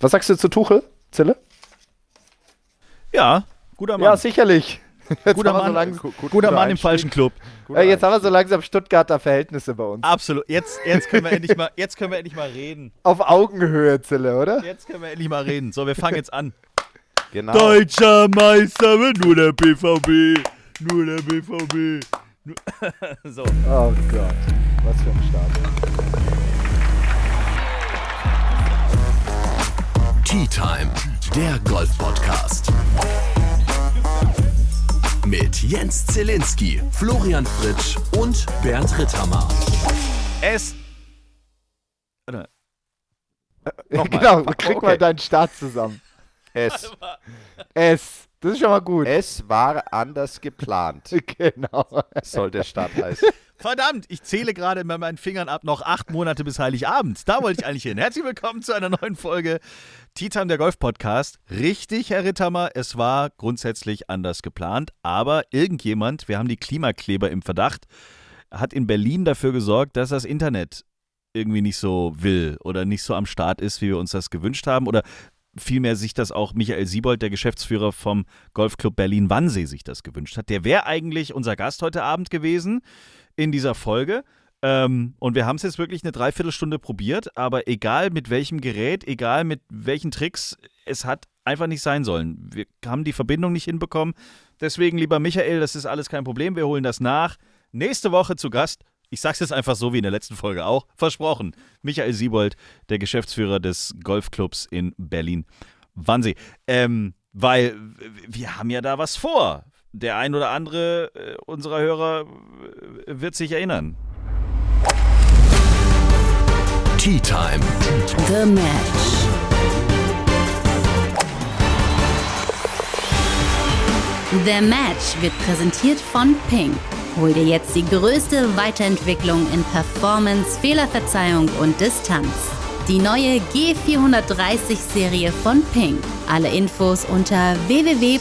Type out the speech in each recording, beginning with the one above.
Was sagst du zu Tuchel, Zille? Ja, guter Mann. Ja, sicherlich. Jetzt guter Mann, so langsam, guter Mann im falschen Club. Ja, jetzt haben wir so langsam Stuttgarter Verhältnisse bei uns. Absolut. Jetzt, jetzt, können wir endlich mal, jetzt können wir endlich mal reden. Auf Augenhöhe, Zille, oder? Jetzt können wir endlich mal reden. So, wir fangen jetzt an. Genau. Deutscher Meister, nur der BVB. Nur der BVB. so. Oh Gott. Was für ein Start. Tea Time, der Golf-Podcast. Mit Jens Zielinski, Florian Fritsch und Bernd Ritthammer. Es. Äh, genau, krieg okay. mal deinen Start zusammen. Es. Es. Das ist schon mal gut. Es war anders geplant. genau. Soll der Start heißen. Verdammt, ich zähle gerade mit meinen Fingern ab noch acht Monate bis Heiligabend. Da wollte ich eigentlich hin. Herzlich willkommen zu einer neuen Folge Titan der Golf Podcast. Richtig, Herr Ritthammer, es war grundsätzlich anders geplant, aber irgendjemand, wir haben die Klimakleber im Verdacht, hat in Berlin dafür gesorgt, dass das Internet irgendwie nicht so will oder nicht so am Start ist, wie wir uns das gewünscht haben oder vielmehr sich das auch Michael Siebold, der Geschäftsführer vom Golfclub Berlin-Wannsee, sich das gewünscht hat. Der wäre eigentlich unser Gast heute Abend gewesen in dieser Folge. Ähm, und wir haben es jetzt wirklich eine Dreiviertelstunde probiert, aber egal mit welchem Gerät, egal mit welchen Tricks, es hat einfach nicht sein sollen. Wir haben die Verbindung nicht hinbekommen. Deswegen, lieber Michael, das ist alles kein Problem. Wir holen das nach. Nächste Woche zu Gast. Ich sag's jetzt einfach so wie in der letzten Folge auch. Versprochen. Michael Siebold, der Geschäftsführer des Golfclubs in Berlin. Wannsee. Ähm, weil wir haben ja da was vor der ein oder andere äh, unserer Hörer äh, wird sich erinnern. Tea Time. The Match. The Match wird präsentiert von Ping. Hol dir jetzt die größte Weiterentwicklung in Performance, Fehlerverzeihung und Distanz. Die neue G430-Serie von Ping. Alle Infos unter www.ping.com.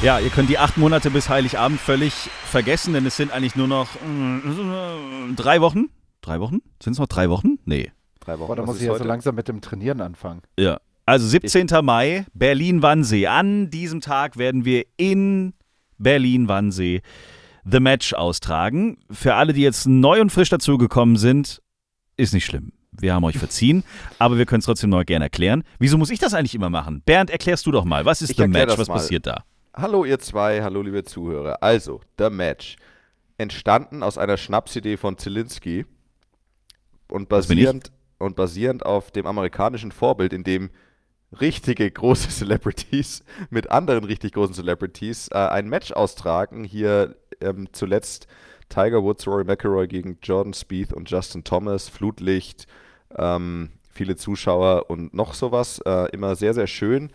Ja, ihr könnt die acht Monate bis Heiligabend völlig vergessen, denn es sind eigentlich nur noch äh, drei Wochen. Drei Wochen? Sind es noch drei Wochen? Nee. Drei Wochen. Boah, da muss ich ja so langsam mit dem Trainieren anfangen. Ja. Also 17. Ich Mai, Berlin-Wannsee. An diesem Tag werden wir in Berlin-Wannsee The Match austragen. Für alle, die jetzt neu und frisch dazugekommen sind, ist nicht schlimm wir haben euch verziehen, aber wir können es trotzdem noch gerne erklären. Wieso muss ich das eigentlich immer machen? Bernd, erklärst du doch mal, was ist ich The Match, was mal. passiert da? Hallo ihr zwei, hallo liebe Zuhörer. Also, The Match. Entstanden aus einer Schnapsidee von Zielinski und basierend, und basierend auf dem amerikanischen Vorbild, in dem richtige große Celebrities mit anderen richtig großen Celebrities äh, ein Match austragen. Hier ähm, zuletzt Tiger Woods, Rory McIlroy gegen Jordan Spieth und Justin Thomas, Flutlicht, ähm, viele Zuschauer und noch sowas. Äh, immer sehr, sehr schön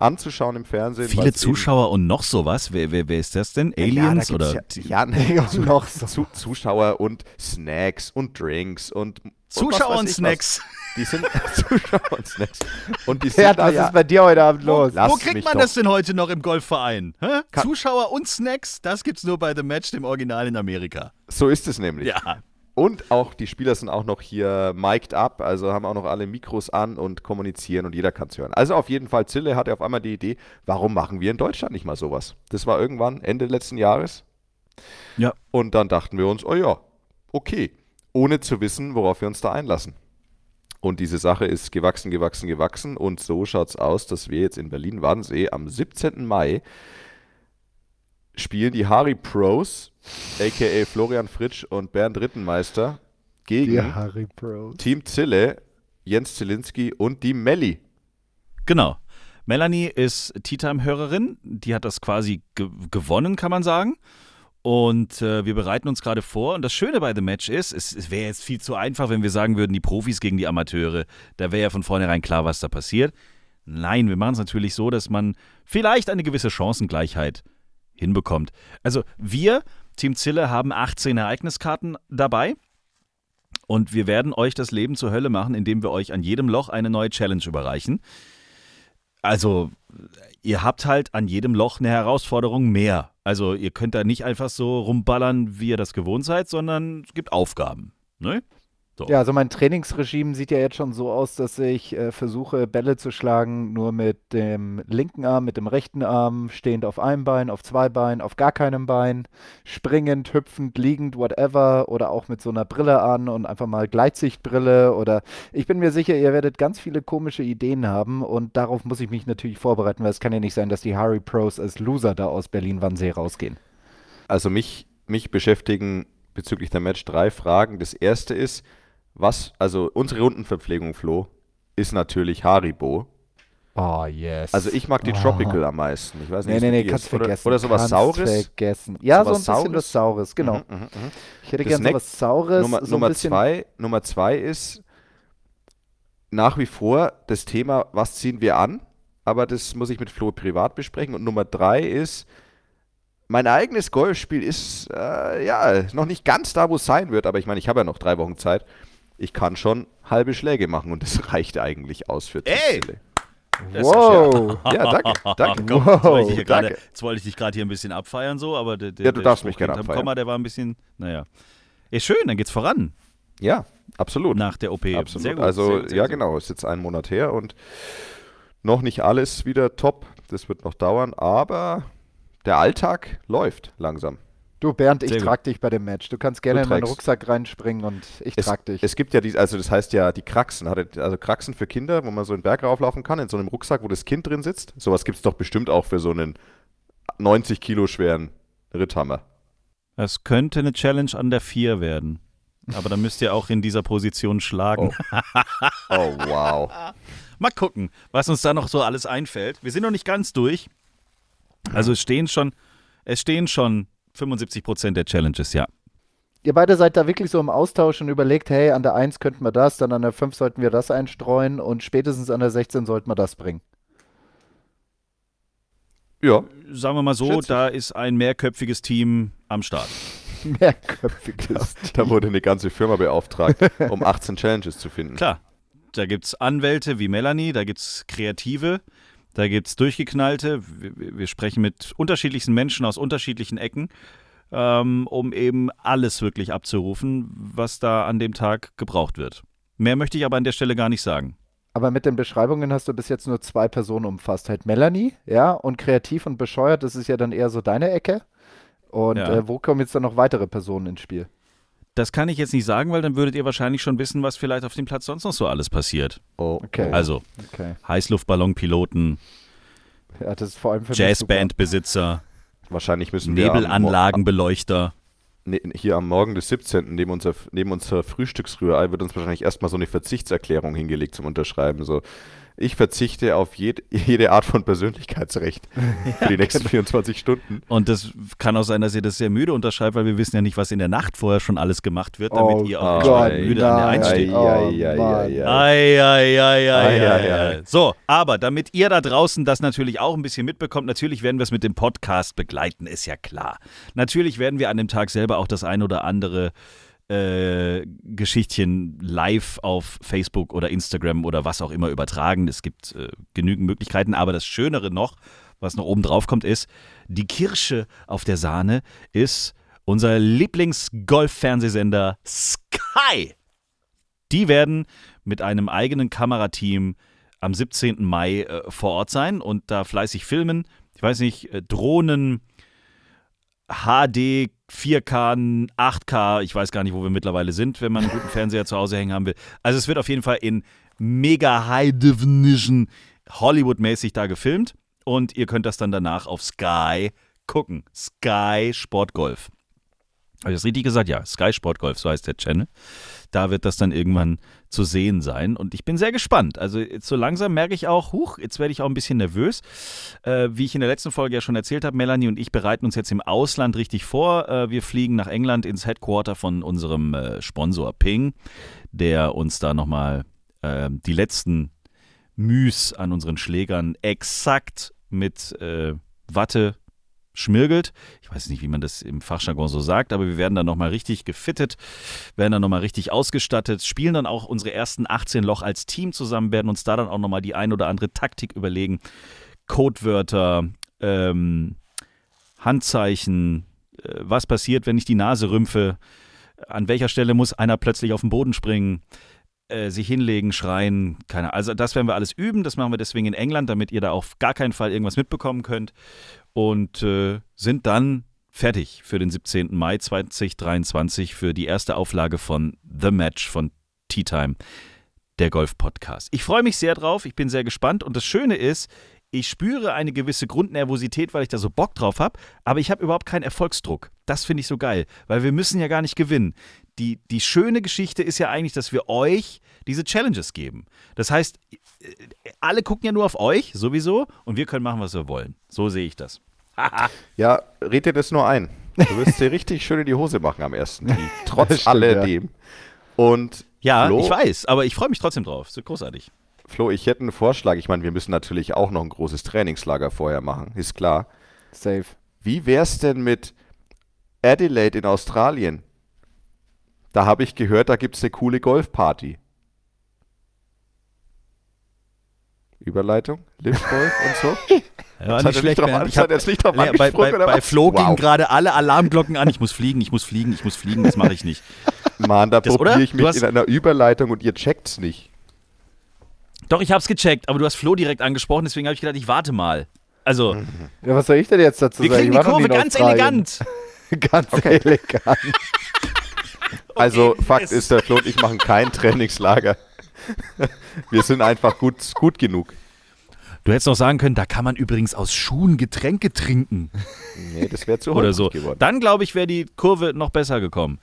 anzuschauen im Fernsehen. Viele Zuschauer und noch sowas? Wer, wer, wer ist das denn? Aliens ja, oder? Ja, ja nee, noch so. Zuschauer und Snacks und Drinks und. Zuschauer und, und Snacks. Die sind Zuschauer und Snacks. Und die sind ja, was ja, ist bei dir heute Abend los? Wo, wo kriegt man doch. das denn heute noch im Golfverein? Zuschauer und Snacks, das gibt's nur bei The Match, dem Original in Amerika. So ist es nämlich. Ja. Und auch die Spieler sind auch noch hier mic'd up, also haben auch noch alle Mikros an und kommunizieren und jeder kann es hören. Also auf jeden Fall, Zille hatte auf einmal die Idee, warum machen wir in Deutschland nicht mal sowas? Das war irgendwann Ende letzten Jahres. Ja. Und dann dachten wir uns, oh ja, okay, ohne zu wissen, worauf wir uns da einlassen. Und diese Sache ist gewachsen, gewachsen, gewachsen. Und so schaut es aus, dass wir jetzt in Berlin-Wannsee am 17. Mai spielen die Harry Pros, a.k.a. Florian Fritsch und Bernd Rittenmeister, gegen Team Zille, Jens Zielinski und die Melli. Genau. Melanie ist Tea Time-Hörerin. Die hat das quasi ge gewonnen, kann man sagen. Und äh, wir bereiten uns gerade vor. Und das Schöne bei The Match ist, es, es wäre jetzt viel zu einfach, wenn wir sagen würden, die Profis gegen die Amateure. Da wäre ja von vornherein klar, was da passiert. Nein, wir machen es natürlich so, dass man vielleicht eine gewisse Chancengleichheit hinbekommt. Also wir, Team Zille, haben 18 Ereigniskarten dabei. Und wir werden euch das Leben zur Hölle machen, indem wir euch an jedem Loch eine neue Challenge überreichen. Also, ihr habt halt an jedem Loch eine Herausforderung mehr. Also, ihr könnt da nicht einfach so rumballern, wie ihr das gewohnt seid, sondern es gibt Aufgaben. Ne? So. Ja, also mein Trainingsregime sieht ja jetzt schon so aus, dass ich äh, versuche, Bälle zu schlagen, nur mit dem linken Arm, mit dem rechten Arm, stehend auf einem Bein, auf zwei Beinen, auf gar keinem Bein, springend, hüpfend, liegend, whatever, oder auch mit so einer Brille an und einfach mal Gleitsichtbrille oder ich bin mir sicher, ihr werdet ganz viele komische Ideen haben und darauf muss ich mich natürlich vorbereiten, weil es kann ja nicht sein, dass die Harry Pros als Loser da aus Berlin-Wannsee rausgehen. Also mich, mich beschäftigen bezüglich der Match drei Fragen. Das erste ist, was, also unsere Rundenverpflegung, Flo, ist natürlich Haribo. Oh, yes. Also ich mag die oh. Tropical am meisten. Ich weiß nicht, nee, nee, nee, kannst vergessen. Oder, oder sowas kannst Saures. vergessen. Ja, so, so ein bisschen was Saures, genau. Mhm, mh, mh. Ich hätte gerne sowas Saures. Nummer, so Nummer, zwei, Nummer zwei ist nach wie vor das Thema, was ziehen wir an? Aber das muss ich mit Flo privat besprechen. Und Nummer drei ist, mein eigenes Golfspiel ist äh, ja noch nicht ganz da, wo es sein wird. Aber ich meine, ich habe ja noch drei Wochen Zeit ich kann schon halbe Schläge machen und das reicht eigentlich aus für Ey! Wow. Ja, danke. danke. Komm, wow. Jetzt wollte ich, grade, jetzt wollte ich dich gerade hier ein bisschen abfeiern, so, aber der, der, ja, du darfst mich gerne abfeiern. Komma, der war ein bisschen, naja. Ist schön, dann geht's voran. Ja, absolut. Nach der OP. Absolut. Sehr gut, also, sehr, sehr, ja, genau, ist jetzt einen Monat her und noch nicht alles wieder top. Das wird noch dauern, aber der Alltag läuft langsam. Du, Bernd, ich trage dich bei dem Match. Du kannst gerne du in meinen Rucksack reinspringen und ich es, trage dich. Es gibt ja die, also das heißt ja die Kraxen, also Kraxen für Kinder, wo man so einen Berg rauflaufen kann, in so einem Rucksack, wo das Kind drin sitzt. Sowas gibt es doch bestimmt auch für so einen 90 Kilo schweren Ritthammer. Das könnte eine Challenge an der 4 werden. Aber dann müsst ihr auch in dieser Position schlagen. Oh, oh wow. Mal gucken, was uns da noch so alles einfällt. Wir sind noch nicht ganz durch. Also es stehen schon, es stehen schon 75 Prozent der Challenges, ja. Ihr beide seid da wirklich so im Austausch und überlegt, hey, an der 1 könnten wir das, dann an der 5 sollten wir das einstreuen und spätestens an der 16 sollten wir das bringen. Ja. Sagen wir mal so, Schätze. da ist ein mehrköpfiges Team am Start. Mehrköpfiges. Da wurde eine ganze Firma beauftragt, um 18 Challenges zu finden. Klar. Da gibt es Anwälte wie Melanie, da gibt es Kreative, da gibt es Durchgeknallte. Wir, wir, sprechen mit unterschiedlichsten Menschen aus unterschiedlichen Ecken, ähm, um eben alles wirklich abzurufen, was da an dem Tag gebraucht wird. Mehr möchte ich aber an der Stelle gar nicht sagen. Aber mit den Beschreibungen hast du bis jetzt nur zwei Personen umfasst. Halt Melanie, ja, und kreativ und bescheuert, das ist ja dann eher so deine Ecke. Und ja. äh, wo kommen jetzt dann noch weitere Personen ins Spiel? Das kann ich jetzt nicht sagen, weil dann würdet ihr wahrscheinlich schon wissen, was vielleicht auf dem Platz sonst noch so alles passiert. Oh, okay. Also okay. Heißluftballonpiloten, ja, das ist vor allem Jazzbandbesitzer, wahrscheinlich müssen Nebelanlagenbeleuchter. Ne, hier am Morgen des 17. neben unser, neben unser Frühstücksrührei wird uns wahrscheinlich erstmal so eine Verzichtserklärung hingelegt zum Unterschreiben. So, ich verzichte auf jed jede Art von Persönlichkeitsrecht für die nächsten 24 genau. Stunden. Und das kann auch sein, dass ihr das sehr müde unterschreibt, weil wir wissen ja nicht, was in der Nacht vorher schon alles gemacht wird, damit oh ihr auch Gott, müde nein. an der Einstieg. Oh, so, aber damit ihr da draußen das natürlich auch ein bisschen mitbekommt, natürlich werden wir es mit dem Podcast begleiten, ist ja klar. Natürlich werden wir an dem Tag selber auch das ein oder andere äh, Geschichtchen live auf Facebook oder Instagram oder was auch immer übertragen. Es gibt äh, genügend Möglichkeiten, aber das Schönere noch, was noch oben drauf kommt, ist, die Kirsche auf der Sahne ist unser Lieblings-Golf-Fernsehsender Sky. Die werden mit einem eigenen Kamerateam am 17. Mai äh, vor Ort sein und da fleißig filmen. Ich weiß nicht, äh, Drohnen, HD, 4K, 8K, ich weiß gar nicht, wo wir mittlerweile sind, wenn man einen guten Fernseher zu Hause hängen haben will. Also es wird auf jeden Fall in mega High Definition Hollywood-mäßig da gefilmt und ihr könnt das dann danach auf Sky gucken. Sky Sport Golf. Habe ich das richtig gesagt? Ja, Sky Sport Golf, so heißt der Channel. Da wird das dann irgendwann zu sehen sein. Und ich bin sehr gespannt. Also so langsam merke ich auch, huch, jetzt werde ich auch ein bisschen nervös. Äh, wie ich in der letzten Folge ja schon erzählt habe, Melanie und ich bereiten uns jetzt im Ausland richtig vor. Äh, wir fliegen nach England ins Headquarter von unserem äh, Sponsor Ping, der uns da nochmal äh, die letzten Müs an unseren Schlägern exakt mit äh, Watte schmirgelt. Ich weiß nicht, wie man das im Fachjargon so sagt, aber wir werden dann nochmal richtig gefittet, werden dann nochmal richtig ausgestattet, spielen dann auch unsere ersten 18 Loch als Team zusammen, werden uns da dann auch nochmal die ein oder andere Taktik überlegen. Codewörter, ähm, Handzeichen, äh, was passiert, wenn ich die Nase rümpfe, an welcher Stelle muss einer plötzlich auf den Boden springen, äh, sich hinlegen, schreien, keine Also das werden wir alles üben, das machen wir deswegen in England, damit ihr da auf gar keinen Fall irgendwas mitbekommen könnt und äh, sind dann fertig für den 17. Mai 2023 für die erste Auflage von The Match von Tea Time, der Golf-Podcast. Ich freue mich sehr drauf, ich bin sehr gespannt und das Schöne ist, ich spüre eine gewisse Grundnervosität, weil ich da so Bock drauf habe, aber ich habe überhaupt keinen Erfolgsdruck. Das finde ich so geil, weil wir müssen ja gar nicht gewinnen. Die, die schöne Geschichte ist ja eigentlich, dass wir euch diese Challenges geben. Das heißt, alle gucken ja nur auf euch, sowieso, und wir können machen, was wir wollen. So sehe ich das. ja, red dir das nur ein. Du wirst dir richtig schön in die Hose machen am ersten Tee, trotz stimmt, alledem. Ja. Und ja, Flo, ich weiß, aber ich freue mich trotzdem drauf. Wird großartig. Flo, ich hätte einen Vorschlag. Ich meine, wir müssen natürlich auch noch ein großes Trainingslager vorher machen, ist klar. Safe. Wie wär's denn mit Adelaide in Australien? Da habe ich gehört, da gibt es eine coole Golfparty. Überleitung, Liftgolf und so. Ja, nicht schlecht, drauf, ich hab, jetzt nicht drauf ja, bei, bei, bei Flo wow. gingen gerade alle Alarmglocken an. Ich muss fliegen, ich muss fliegen, ich muss fliegen. Das mache ich nicht. Mann, da probiere ich mich in einer Überleitung und ihr checkt's nicht. Doch, ich hab's gecheckt, aber du hast Flo direkt angesprochen, deswegen habe ich gedacht, ich warte mal. Also. Ja, was soll ich denn jetzt dazu wir sagen? Wir kriegen die Kurve ganz elegant. ganz okay. elegant. Also, Fakt ist, der Flo und ich machen kein Trainingslager. wir sind einfach gut, gut genug. Du hättest auch sagen können, da kann man übrigens aus Schuhen Getränke trinken. Nee, das wäre zu Oder so. Geworden. Dann, glaube ich, wäre die Kurve noch besser gekommen.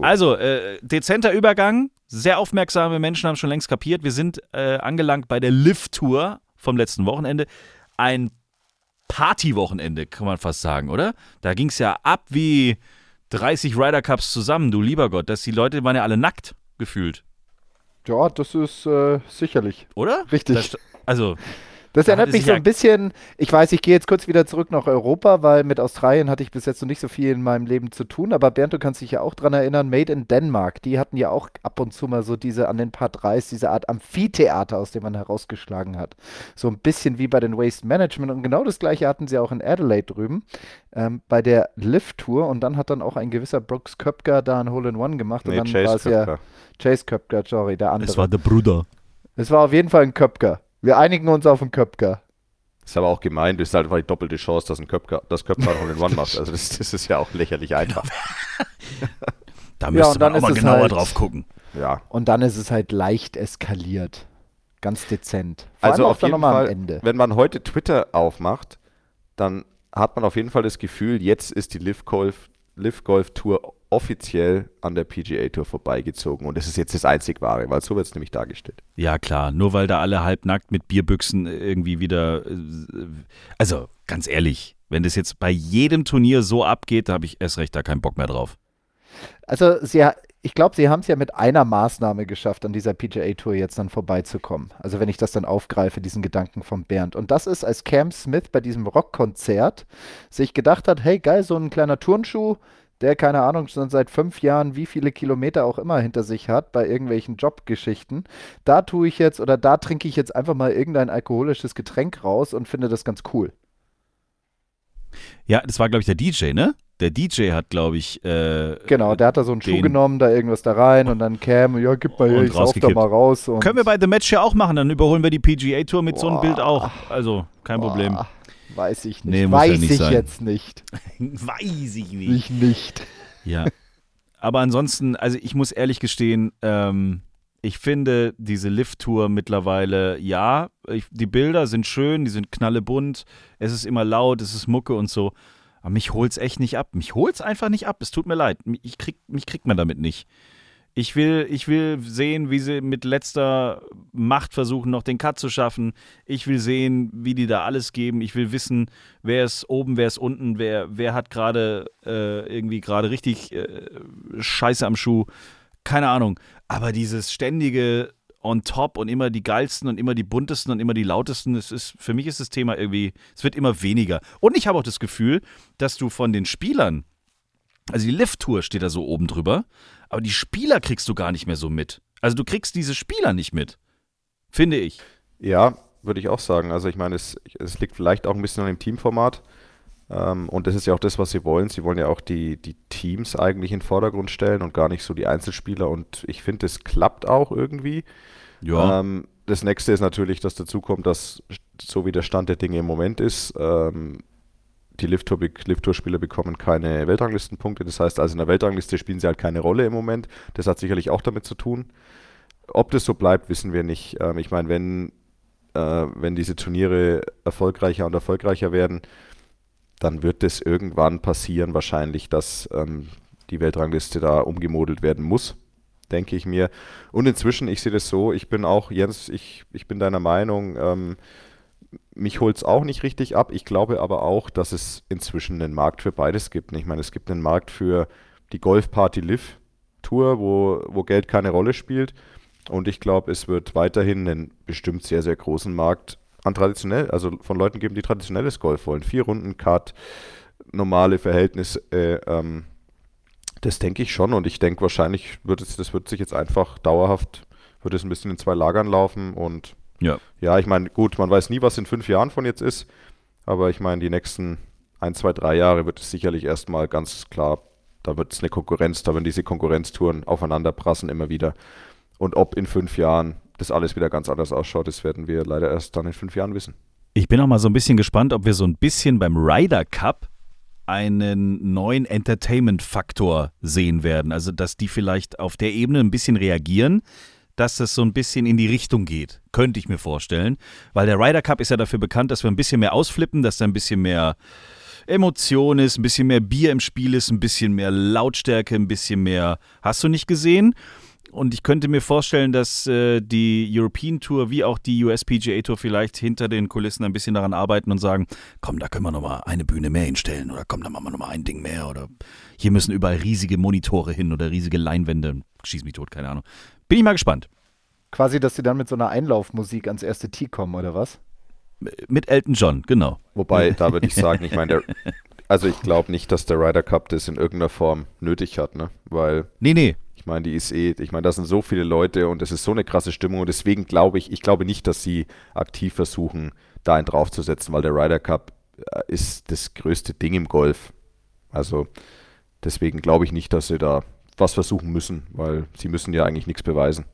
Also, äh, dezenter Übergang. Sehr aufmerksame Menschen haben schon längst kapiert. Wir sind äh, angelangt bei der Lift-Tour vom letzten Wochenende. Ein Partywochenende, kann man fast sagen, oder? Da ging es ja ab wie 30 Ryder Cups zusammen, du lieber Gott. Dass die Leute waren ja alle nackt gefühlt. Ja, das ist äh, sicherlich. Oder? Richtig. Das, also, das erinnert mich so ein bisschen, ich weiß, ich gehe jetzt kurz wieder zurück nach Europa, weil mit Australien hatte ich bis jetzt noch nicht so viel in meinem Leben zu tun, aber Bernd, du kannst dich ja auch dran erinnern, Made in Denmark, die hatten ja auch ab und zu mal so diese an den Part 3 diese Art Amphitheater, aus dem man herausgeschlagen hat. So ein bisschen wie bei den Waste Management und genau das gleiche hatten sie auch in Adelaide drüben ähm, bei der Lift-Tour und dann hat dann auch ein gewisser Brooks Köpker da ein Hole-in-One gemacht nee, und dann war es ja Chase Köpker, sorry, der andere. Es war der Bruder. Es war auf jeden Fall ein Köpker. Wir einigen uns auf einen Köpker. Ist aber auch gemein, das ist halt einfach die doppelte Chance, dass ein Köpker, das Köpker Hole in One macht. Also das, das, ist ja auch lächerlich einfach. da müsste ja, man auch mal genauer halt, drauf gucken. Ja. Und dann ist es halt leicht eskaliert. Ganz dezent. Vor also auf jeden Fall, wenn man heute Twitter aufmacht, dann hat man auf jeden Fall das Gefühl, jetzt ist die Live Golf, Live Golf Tour offiziell an der PGA Tour vorbeigezogen. Und das ist jetzt das einzig wahre, weil so wird es nämlich dargestellt. Ja, klar. Nur weil da alle halbnackt mit Bierbüchsen irgendwie wieder. Äh, also, ganz ehrlich, wenn das jetzt bei jedem Turnier so abgeht, da habe ich erst recht da keinen Bock mehr drauf. Also, sie, ich glaube, sie haben es ja mit einer Maßnahme geschafft, an dieser PGA Tour jetzt dann vorbeizukommen. Also, wenn ich das dann aufgreife, diesen Gedanken von Bernd. Und das ist, als Cam Smith bei diesem Rockkonzert sich gedacht hat: hey, geil, so ein kleiner Turnschuh der, keine Ahnung, schon seit fünf Jahren wie viele Kilometer auch immer hinter sich hat bei irgendwelchen Jobgeschichten. Da tue ich jetzt oder da trinke ich jetzt einfach mal irgendein alkoholisches Getränk raus und finde das ganz cool. Ja, das war, glaube ich, der DJ, ne? Der DJ hat, glaube ich. Äh, genau, der hat da so einen Schuh genommen, da irgendwas da rein und dann Cam, ja, gib mal hier, ich sauf da mal raus. Können wir bei The Match ja auch machen, dann überholen wir die PGA Tour mit Boah. so einem Bild auch. Also, kein Boah. Problem. Weiß ich nicht. Nee, Weiß ja nicht ich sein. jetzt nicht. Weiß ich nicht. Ich nicht. Ja. Aber ansonsten, also ich muss ehrlich gestehen, ähm, ich finde diese Lift-Tour mittlerweile, ja, ich, die Bilder sind schön, die sind knallebunt, es ist immer laut, es ist Mucke und so. Aber mich holt es echt nicht ab. Mich holt es einfach nicht ab. Es tut mir leid. Ich krieg, mich kriegt man damit nicht. Ich will, ich will sehen, wie sie mit letzter Macht versuchen, noch den Cut zu schaffen. Ich will sehen, wie die da alles geben. Ich will wissen, wer ist oben, wer ist unten, wer, wer hat gerade äh, irgendwie gerade richtig äh, Scheiße am Schuh. Keine Ahnung. Aber dieses ständige on top und immer die geilsten und immer die buntesten und immer die lautesten. Es ist, für mich ist das Thema irgendwie, es wird immer weniger. Und ich habe auch das Gefühl, dass du von den Spielern, also die Lift-Tour steht da so oben drüber, aber die Spieler kriegst du gar nicht mehr so mit. Also du kriegst diese Spieler nicht mit. Finde ich. Ja, würde ich auch sagen. Also ich meine, es, es liegt vielleicht auch ein bisschen an dem Teamformat. Ähm, und das ist ja auch das, was sie wollen. Sie wollen ja auch die, die Teams eigentlich in den Vordergrund stellen und gar nicht so die Einzelspieler. Und ich finde, das klappt auch irgendwie. Ja. Ähm, das nächste ist natürlich, dass dazu kommt, dass so wie der Stand der Dinge im Moment ist, ähm, die Lift-Tour-Spieler bekommen keine Weltranglistenpunkte. Das heißt also, in der Weltrangliste spielen sie halt keine Rolle im Moment. Das hat sicherlich auch damit zu tun. Ob das so bleibt, wissen wir nicht. Ähm, ich meine, wenn, äh, wenn diese Turniere erfolgreicher und erfolgreicher werden, dann wird es irgendwann passieren, wahrscheinlich, dass ähm, die Weltrangliste da umgemodelt werden muss, denke ich mir. Und inzwischen, ich sehe das so, ich bin auch, Jens, ich, ich bin deiner Meinung, ähm, mich holt es auch nicht richtig ab. Ich glaube aber auch, dass es inzwischen einen Markt für beides gibt. Ich meine, es gibt einen Markt für die Golfparty Live Tour, wo, wo Geld keine Rolle spielt. Und ich glaube, es wird weiterhin einen bestimmt sehr, sehr großen Markt an traditionell, also von Leuten geben, die traditionelles Golf wollen. Vier Runden Cut, normale Verhältnisse, äh, ähm, das denke ich schon. Und ich denke wahrscheinlich wird es, das wird sich jetzt einfach dauerhaft, wird es ein bisschen in zwei Lagern laufen und ja. Ja, ich meine, gut, man weiß nie, was in fünf Jahren von jetzt ist, aber ich meine, die nächsten ein, zwei, drei Jahre wird es sicherlich erstmal ganz klar, da wird es eine Konkurrenz, da werden diese Konkurrenztouren aufeinander prassen immer wieder. Und ob in fünf Jahren das alles wieder ganz anders ausschaut, das werden wir leider erst dann in fünf Jahren wissen. Ich bin auch mal so ein bisschen gespannt, ob wir so ein bisschen beim Ryder Cup einen neuen Entertainment-Faktor sehen werden. Also, dass die vielleicht auf der Ebene ein bisschen reagieren dass das so ein bisschen in die Richtung geht. Könnte ich mir vorstellen. Weil der Ryder Cup ist ja dafür bekannt, dass wir ein bisschen mehr ausflippen, dass da ein bisschen mehr Emotion ist, ein bisschen mehr Bier im Spiel ist, ein bisschen mehr Lautstärke, ein bisschen mehr. Hast du nicht gesehen? Und ich könnte mir vorstellen, dass äh, die European Tour wie auch die USPGA Tour vielleicht hinter den Kulissen ein bisschen daran arbeiten und sagen, komm, da können wir nochmal eine Bühne mehr hinstellen oder komm, da machen wir nochmal ein Ding mehr oder hier müssen überall riesige Monitore hin oder riesige Leinwände. Schieß mich tot, keine Ahnung. Bin ich mal gespannt. Quasi, dass sie dann mit so einer Einlaufmusik ans erste Tee kommen, oder was? Mit Elton John, genau. Wobei, da würde ich sagen, ich meine, also ich glaube nicht, dass der Ryder Cup das in irgendeiner Form nötig hat, ne? Weil. Nee, nee. Ich meine, die ist eh, ich meine, da sind so viele Leute und es ist so eine krasse Stimmung und deswegen glaube ich, ich glaube nicht, dass sie aktiv versuchen, da einen draufzusetzen, weil der Ryder Cup äh, ist das größte Ding im Golf. Also deswegen glaube ich nicht, dass sie da was versuchen müssen, weil sie müssen ja eigentlich nichts beweisen.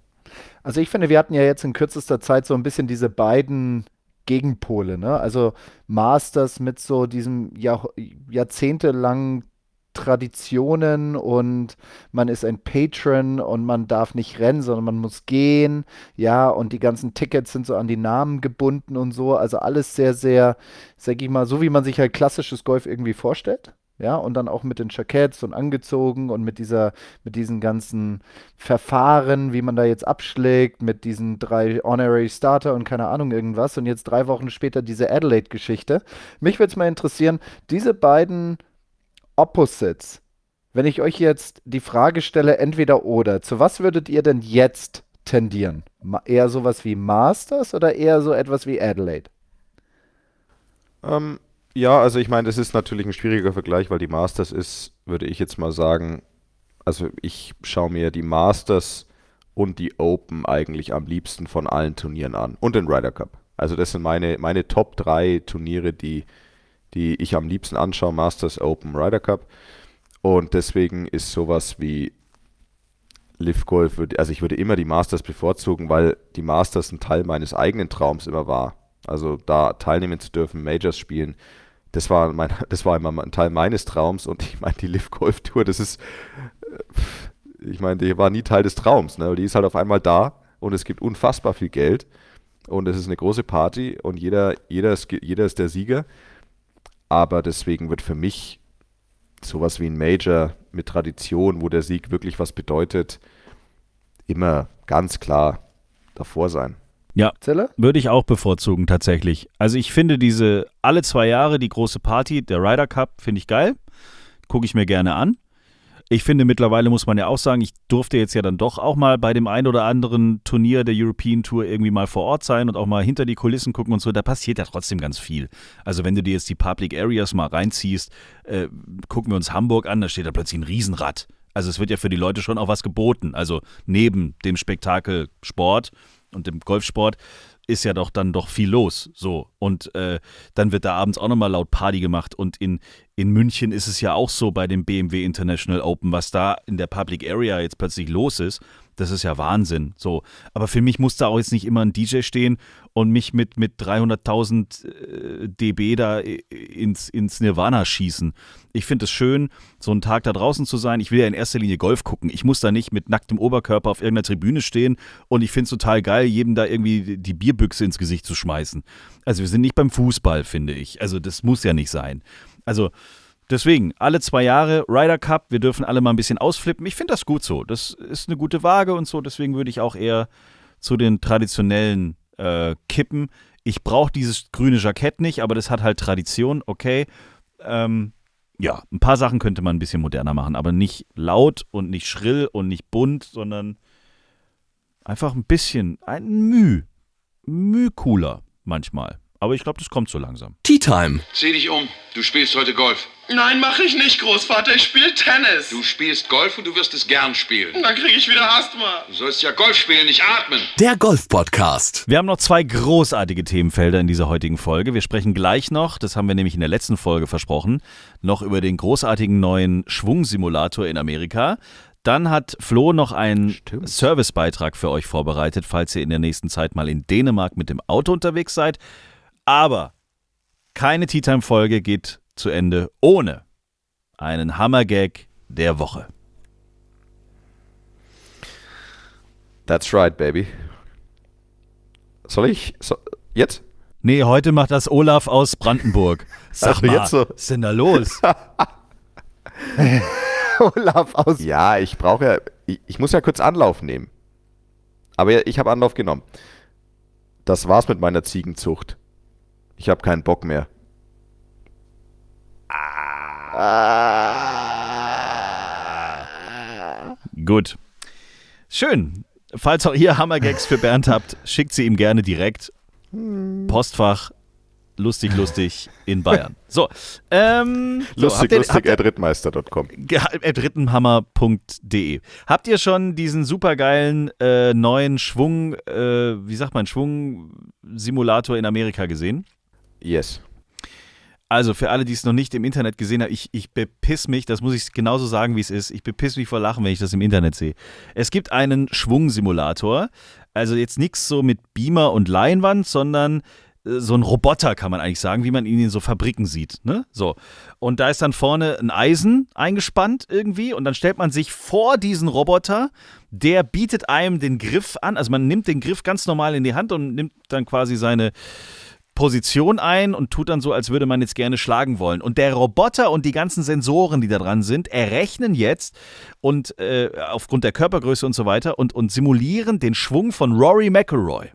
Also ich finde, wir hatten ja jetzt in kürzester Zeit so ein bisschen diese beiden Gegenpole, ne? Also Masters mit so diesem Jahr, jahrzehntelangen Traditionen und man ist ein Patron und man darf nicht rennen, sondern man muss gehen, ja, und die ganzen Tickets sind so an die Namen gebunden und so, also alles sehr, sehr, sag ich mal, so wie man sich halt klassisches Golf irgendwie vorstellt ja, und dann auch mit den Jacketts und angezogen und mit dieser, mit diesen ganzen Verfahren, wie man da jetzt abschlägt, mit diesen drei Honorary Starter und keine Ahnung irgendwas und jetzt drei Wochen später diese Adelaide-Geschichte. Mich würde es mal interessieren, diese beiden Opposites, wenn ich euch jetzt die Frage stelle, entweder oder, zu was würdet ihr denn jetzt tendieren? eher sowas wie Masters oder eher so etwas wie Adelaide? Ähm, ja, also ich meine, das ist natürlich ein schwieriger Vergleich, weil die Masters ist, würde ich jetzt mal sagen, also ich schaue mir die Masters und die Open eigentlich am liebsten von allen Turnieren an und den Ryder Cup. Also das sind meine, meine Top 3 Turniere, die, die ich am liebsten anschaue, Masters, Open, Ryder Cup. Und deswegen ist sowas wie Live Golf, also ich würde immer die Masters bevorzugen, weil die Masters ein Teil meines eigenen Traums immer war. Also da teilnehmen zu dürfen, Majors spielen, das war, mein, das war immer ein Teil meines Traums und ich meine, die Live Golf Tour, das ist, äh, ich meine, die war nie Teil des Traums, ne? Die ist halt auf einmal da und es gibt unfassbar viel Geld und es ist eine große Party und jeder, jeder, ist, jeder ist der Sieger. Aber deswegen wird für mich sowas wie ein Major mit Tradition, wo der Sieg wirklich was bedeutet, immer ganz klar davor sein. Ja, Zelle? würde ich auch bevorzugen tatsächlich. Also ich finde diese alle zwei Jahre die große Party, der Ryder Cup, finde ich geil. Gucke ich mir gerne an. Ich finde mittlerweile muss man ja auch sagen, ich durfte jetzt ja dann doch auch mal bei dem ein oder anderen Turnier der European Tour irgendwie mal vor Ort sein und auch mal hinter die Kulissen gucken und so. Da passiert ja trotzdem ganz viel. Also wenn du dir jetzt die Public Areas mal reinziehst, äh, gucken wir uns Hamburg an, da steht da plötzlich ein Riesenrad. Also es wird ja für die Leute schon auch was geboten. Also neben dem Spektakel Sport und dem Golfsport ist ja doch dann doch viel los. So. Und äh, dann wird da abends auch nochmal laut Party gemacht. Und in, in München ist es ja auch so bei dem BMW International Open, was da in der Public Area jetzt plötzlich los ist. Das ist ja Wahnsinn. So. Aber für mich muss da auch jetzt nicht immer ein DJ stehen und mich mit, mit 300.000 äh, dB da ins, ins Nirvana schießen. Ich finde es schön, so einen Tag da draußen zu sein. Ich will ja in erster Linie Golf gucken. Ich muss da nicht mit nacktem Oberkörper auf irgendeiner Tribüne stehen und ich finde es total geil, jedem da irgendwie die Bierbüchse ins Gesicht zu schmeißen. Also wir sind nicht beim Fußball, finde ich. Also das muss ja nicht sein. Also Deswegen, alle zwei Jahre Ryder Cup, wir dürfen alle mal ein bisschen ausflippen. Ich finde das gut so. Das ist eine gute Waage und so. Deswegen würde ich auch eher zu den traditionellen äh, kippen. Ich brauche dieses grüne Jackett nicht, aber das hat halt Tradition, okay. Ähm, ja, ein paar Sachen könnte man ein bisschen moderner machen, aber nicht laut und nicht schrill und nicht bunt, sondern einfach ein bisschen, ein Müh. Müh cooler manchmal. Aber ich glaube, das kommt so langsam. Tea Time. Zieh dich um. Du spielst heute Golf. Nein, mache ich nicht, Großvater. Ich spiele Tennis. Du spielst Golf und du wirst es gern spielen. Dann kriege ich wieder Asthma. Du sollst ja Golf spielen, nicht atmen. Der Golf Podcast. Wir haben noch zwei großartige Themenfelder in dieser heutigen Folge. Wir sprechen gleich noch, das haben wir nämlich in der letzten Folge versprochen, noch über den großartigen neuen Schwungsimulator in Amerika. Dann hat Flo noch einen Servicebeitrag für euch vorbereitet, falls ihr in der nächsten Zeit mal in Dänemark mit dem Auto unterwegs seid. Aber keine Tea Time Folge geht zu Ende ohne einen Hammergag der Woche. That's right, baby. Soll ich? So, jetzt? Nee, heute macht das Olaf aus Brandenburg. Sag Also mal, jetzt so. was ist denn da los? Olaf aus. Ja, ich brauche ja. Ich, ich muss ja kurz Anlauf nehmen. Aber ich habe Anlauf genommen. Das war's mit meiner Ziegenzucht. Ich habe keinen Bock mehr. Gut. Schön. Falls auch ihr Hammergags für Bernd habt, schickt sie ihm gerne direkt. Postfach lustig, lustig in Bayern. So, ähm, so, Lustig, habt ihr, lustig, habt ihr, at rittmeister.com. rittenhammer.de. Habt ihr schon diesen supergeilen äh, neuen Schwung, äh, wie sagt man, Schwung-Simulator in Amerika gesehen? Yes. Also für alle, die es noch nicht im Internet gesehen haben, ich, ich bepiss mich, das muss ich genauso sagen, wie es ist. Ich bepiss mich vor Lachen, wenn ich das im Internet sehe. Es gibt einen Schwungsimulator. Also jetzt nichts so mit Beamer und Leinwand, sondern äh, so ein Roboter, kann man eigentlich sagen, wie man ihn in so Fabriken sieht. Ne? So. Und da ist dann vorne ein Eisen eingespannt irgendwie und dann stellt man sich vor diesen Roboter, der bietet einem den Griff an. Also man nimmt den Griff ganz normal in die Hand und nimmt dann quasi seine Position ein und tut dann so, als würde man jetzt gerne schlagen wollen. Und der Roboter und die ganzen Sensoren, die da dran sind, errechnen jetzt und äh, aufgrund der Körpergröße und so weiter und, und simulieren den Schwung von Rory McIlroy.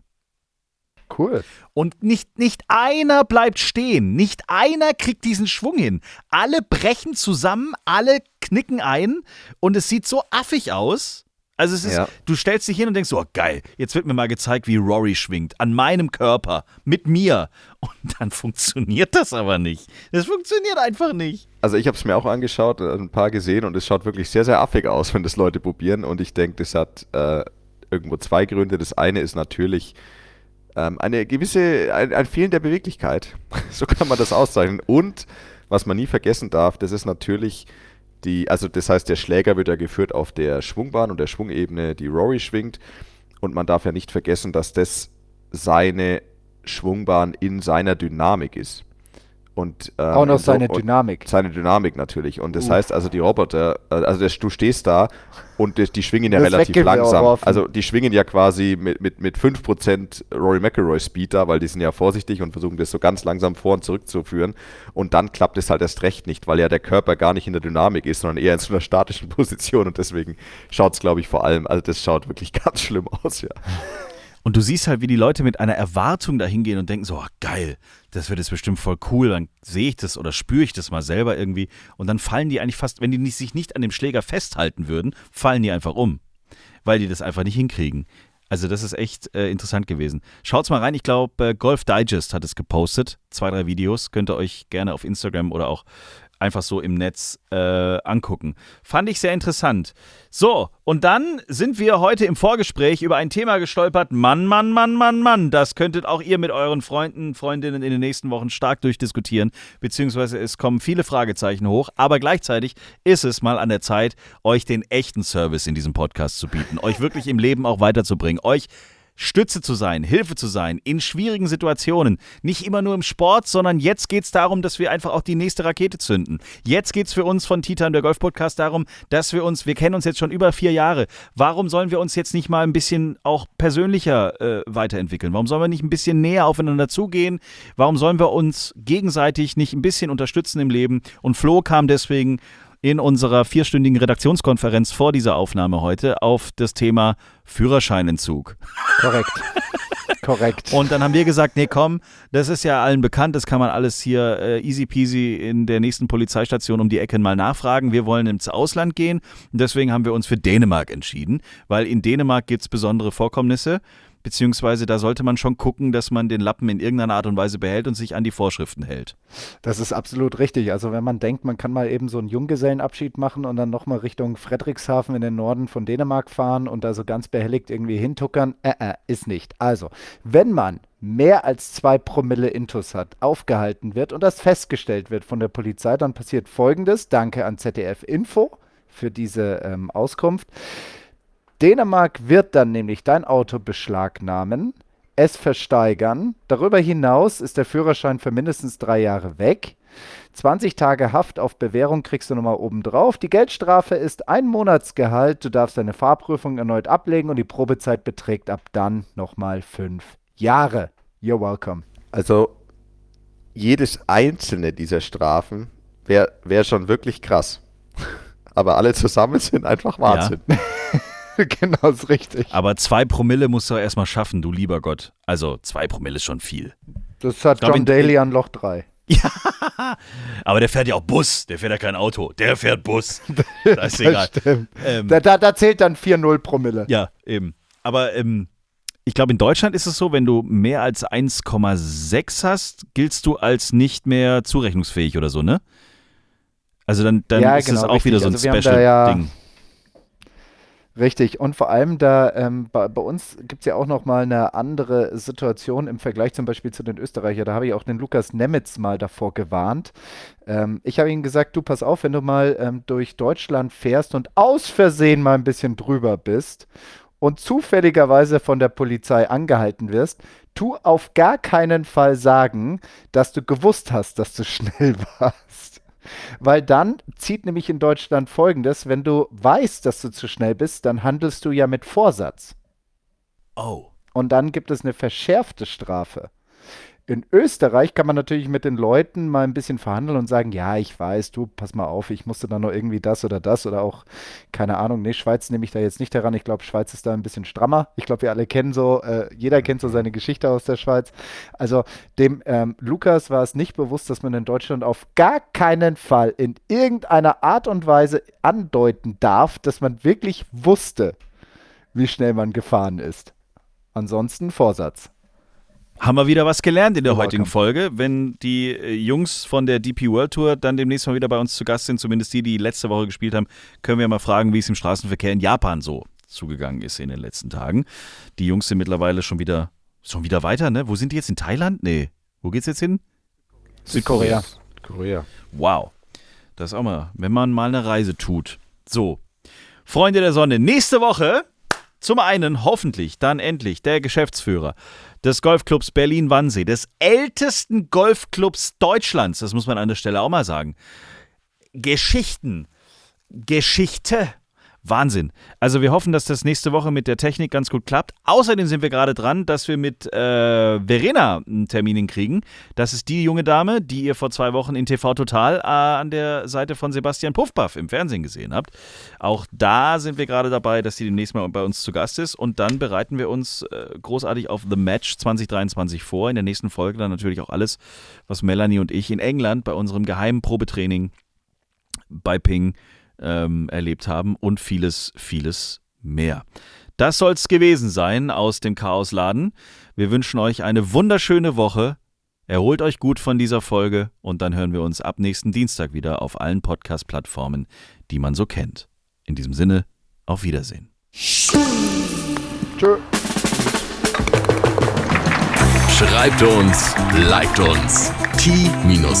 Cool. Und nicht, nicht einer bleibt stehen. Nicht einer kriegt diesen Schwung hin. Alle brechen zusammen, alle knicken ein und es sieht so affig aus. Also es ist, Ja. du stellst dich hin und denkst, so, oh geil, jetzt wird mir mal gezeigt, wie Rory schwingt. An meinem Körper, mit mir. Und dann funktioniert das aber nicht. Das funktioniert einfach nicht. Also ich habe es mir auch angeschaut, äh, ein paar gesehen und es schaut wirklich sehr, sehr affig aus, wenn das Leute probieren. Und ich denke, das hat äh, irgendwo zwei Gründe. Das eine ist natürlich ähm, eine gewisse, ein, ein Fehlen der Beweglichkeit. so kann man das auszeichnen. Und was man nie vergessen darf, das ist natürlich die, also das heißt, der Schläger wird ja geführt auf der Schwungbahn und der Schwungebene, die Rory schwingt. Und man darf ja nicht vergessen, dass das seine Schwungbahn in seiner Dynamik ist. Und, ähm, Auch noch so- seine und- Dynamik. seine Dynamik natürlich. Und das Uff. heißt also, die Roboter, äh, also das, du stehst da und die, die schwingen ja Das relativ langsam. Also die schwingen ja quasi mit, mit, mit 5% Rory McIlroy Speed da, weil die sind ja vorsichtig und versuchen das so ganz langsam vor und zurück zu führen. Und dann klappt es halt erst recht nicht, weil ja der Körper gar nicht in der Dynamik ist, sondern eher in so einer statischen Position. Und deswegen schaut es, glaube ich, vor allem, also das schaut wirklich ganz schlimm aus, ja. Und du siehst halt, wie die Leute mit einer Erwartung da hingehen und denken so, oh, geil, das wird jetzt bestimmt voll cool, dann sehe ich das oder spüre ich das mal selber irgendwie. Und dann fallen die eigentlich fast, wenn die nicht, sich nicht an dem Schläger festhalten würden, fallen die einfach um, weil die das einfach nicht hinkriegen. Also das ist echt äh, interessant gewesen. Schaut's mal rein, ich glaube, äh, Golf Digest hat es gepostet, zwei, drei Videos, könnt ihr euch gerne auf Instagram oder auch einfach so im Netz äh, angucken. Fand ich sehr interessant. So, und dann sind wir heute im Vorgespräch über ein Thema gestolpert. Mann, Mann, Mann, Mann, Mann. Das könntet auch ihr mit euren Freunden, Freundinnen in den nächsten Wochen stark durchdiskutieren. Beziehungsweise es kommen viele Fragezeichen hoch. Aber gleichzeitig ist es mal an der Zeit, euch den echten Service in diesem Podcast zu bieten. Euch wirklich im Leben auch weiterzubringen. Euch Stütze zu sein, Hilfe zu sein in schwierigen Situationen. Nicht immer nur im Sport, sondern jetzt geht es darum, dass wir einfach auch die nächste Rakete zünden. Jetzt geht es für uns von Titan, der Golf Podcast, darum, dass wir uns, wir kennen uns jetzt schon über vier Jahre. Warum sollen wir uns jetzt nicht mal ein bisschen auch persönlicher äh, weiterentwickeln? Warum sollen wir nicht ein bisschen näher aufeinander zugehen? Warum sollen wir uns gegenseitig nicht ein bisschen unterstützen im Leben? Und Flo kam deswegen in unserer vierstündigen Redaktionskonferenz vor dieser Aufnahme heute auf das Thema Führerscheinentzug. Korrekt. Korrekt. Und dann haben wir gesagt, nee, komm, das ist ja allen bekannt, das kann man alles hier äh, easy peasy in der nächsten Polizeistation um die Ecke mal nachfragen. Wir wollen ins Ausland gehen und deswegen haben wir uns für Dänemark entschieden, weil in Dänemark gibt es besondere Vorkommnisse beziehungsweise da sollte man schon gucken, dass man den Lappen in irgendeiner Art und Weise behält und sich an die Vorschriften hält. Das ist absolut richtig. Also wenn man denkt, man kann mal eben so einen Junggesellenabschied machen und dann nochmal Richtung Frederikshafen in den Norden von Dänemark fahren und da so ganz behelligt irgendwie hintuckern, äh, äh, ist nicht. Also, wenn man mehr als zwei Promille Intus hat, aufgehalten wird und das festgestellt wird von der Polizei, dann passiert folgendes. Danke an ZDF Info für diese ähm, Auskunft. Dänemark wird dann nämlich dein Auto beschlagnahmen, es versteigern. Darüber hinaus ist der Führerschein für mindestens drei Jahre weg. 20 Tage Haft auf Bewährung kriegst du nochmal obendrauf. Die Geldstrafe ist ein Monatsgehalt. Du darfst deine Fahrprüfung erneut ablegen und die Probezeit beträgt ab dann nochmal fünf Jahre. You're welcome. Also jedes einzelne dieser Strafen wäre wär schon wirklich krass. Aber alle zusammen sind einfach Wahnsinn. Ja. genau, ist richtig. Aber zwei Promille musst du erstmal schaffen, du lieber Gott. Also zwei Promille ist schon viel. Das hat glaub, John Daly an Loch 3. Ja, aber der fährt ja auch Bus, der fährt ja kein Auto, der fährt Bus. Das ist egal. Ähm, da, da, da, zählt dann 4-0 Promille. Ja, eben. Aber ähm, ich glaube, in Deutschland ist es so, wenn du mehr als 1,6 hast, giltst du als nicht mehr zurechnungsfähig oder so, ne? Also dann, dann ja, ist genau, es auch richtig. wieder so ein also Special-Ding. Ja Richtig. Und vor allem da, ähm, bei, bei, uns gibt es ja auch nochmal eine andere Situation im Vergleich zum Beispiel zu den Österreichern. Da habe ich auch den Lukas Nemitz mal davor gewarnt. Ähm, ich habe ihm gesagt, du pass auf, wenn du mal ähm, durch Deutschland fährst und aus Versehen mal ein bisschen drüber bist und zufälligerweise von der Polizei angehalten wirst, tu auf gar keinen Fall sagen, dass du gewusst hast, dass du schnell warst. Weil dann zieht nämlich in Deutschland folgendes: Wenn du weißt, dass du zu schnell bist, dann handelst du ja mit Vorsatz. Oh. Und dann gibt es eine verschärfte Strafe. In Österreich kann man natürlich mit den Leuten mal ein bisschen verhandeln und sagen, ja, ich weiß, du, pass mal auf, ich musste da noch irgendwie das oder das oder auch, keine Ahnung, nee, Schweiz nehme ich da jetzt nicht heran. Ich glaube, Schweiz ist da ein bisschen strammer. Ich glaube, wir alle kennen so, äh, jeder kennt so seine Geschichte aus der Schweiz. Also dem ähm, Lukas war es nicht bewusst, dass man in Deutschland auf gar keinen Fall in irgendeiner Art und Weise andeuten darf, dass man wirklich wusste, wie schnell man gefahren ist. Ansonsten Vorsatz. Haben wir wieder was gelernt in der heutigen Folge. Wenn die äh, Jungs von der DP World Tour dann demnächst mal wieder bei uns zu Gast sind, zumindest die, die letzte Woche gespielt haben, können wir mal fragen, wie es im Straßenverkehr in Japan so zugegangen ist in den letzten Tagen. Die Jungs sind mittlerweile schon wieder, schon wieder weiter, ne? Wo sind die jetzt? In Thailand? Nee. Wo geht's jetzt hin? Südkorea. Korea. Wow. Das ist auch mal, wenn man mal eine Reise tut. So. Freunde der Sonne, nächste Woche zum einen hoffentlich dann endlich der Geschäftsführer des Golfclubs Berlin-Wannsee, des ältesten Golfclubs Deutschlands, das muss man an der Stelle auch mal sagen. Geschichten, Geschichte Wahnsinn. Also wir hoffen, dass das nächste Woche mit der Technik ganz gut klappt. Außerdem sind wir gerade dran, dass wir mit äh, Verena einen Termin hinkriegen. Das ist die junge Dame, die ihr vor zwei Wochen in TV Total äh, an der Seite von Sebastian Puffpaff im Fernsehen gesehen habt. Auch da sind wir gerade dabei, dass sie demnächst mal bei uns zu Gast ist. Und dann bereiten wir uns äh, großartig auf The Match 2023 vor. In der nächsten Folge dann natürlich auch alles, was Melanie und ich in England bei unserem geheimen Probetraining bei Ping ähm, erlebt haben und vieles, vieles mehr. Das soll es gewesen sein aus dem Chaosladen. Wir wünschen euch eine wunderschöne Woche. Erholt euch gut von dieser Folge und dann hören wir uns ab nächsten Dienstag wieder auf allen Podcast-Plattformen, die man so kennt. In diesem Sinne, auf Wiedersehen. Tschö. Schreibt uns, liked uns. t-time.golf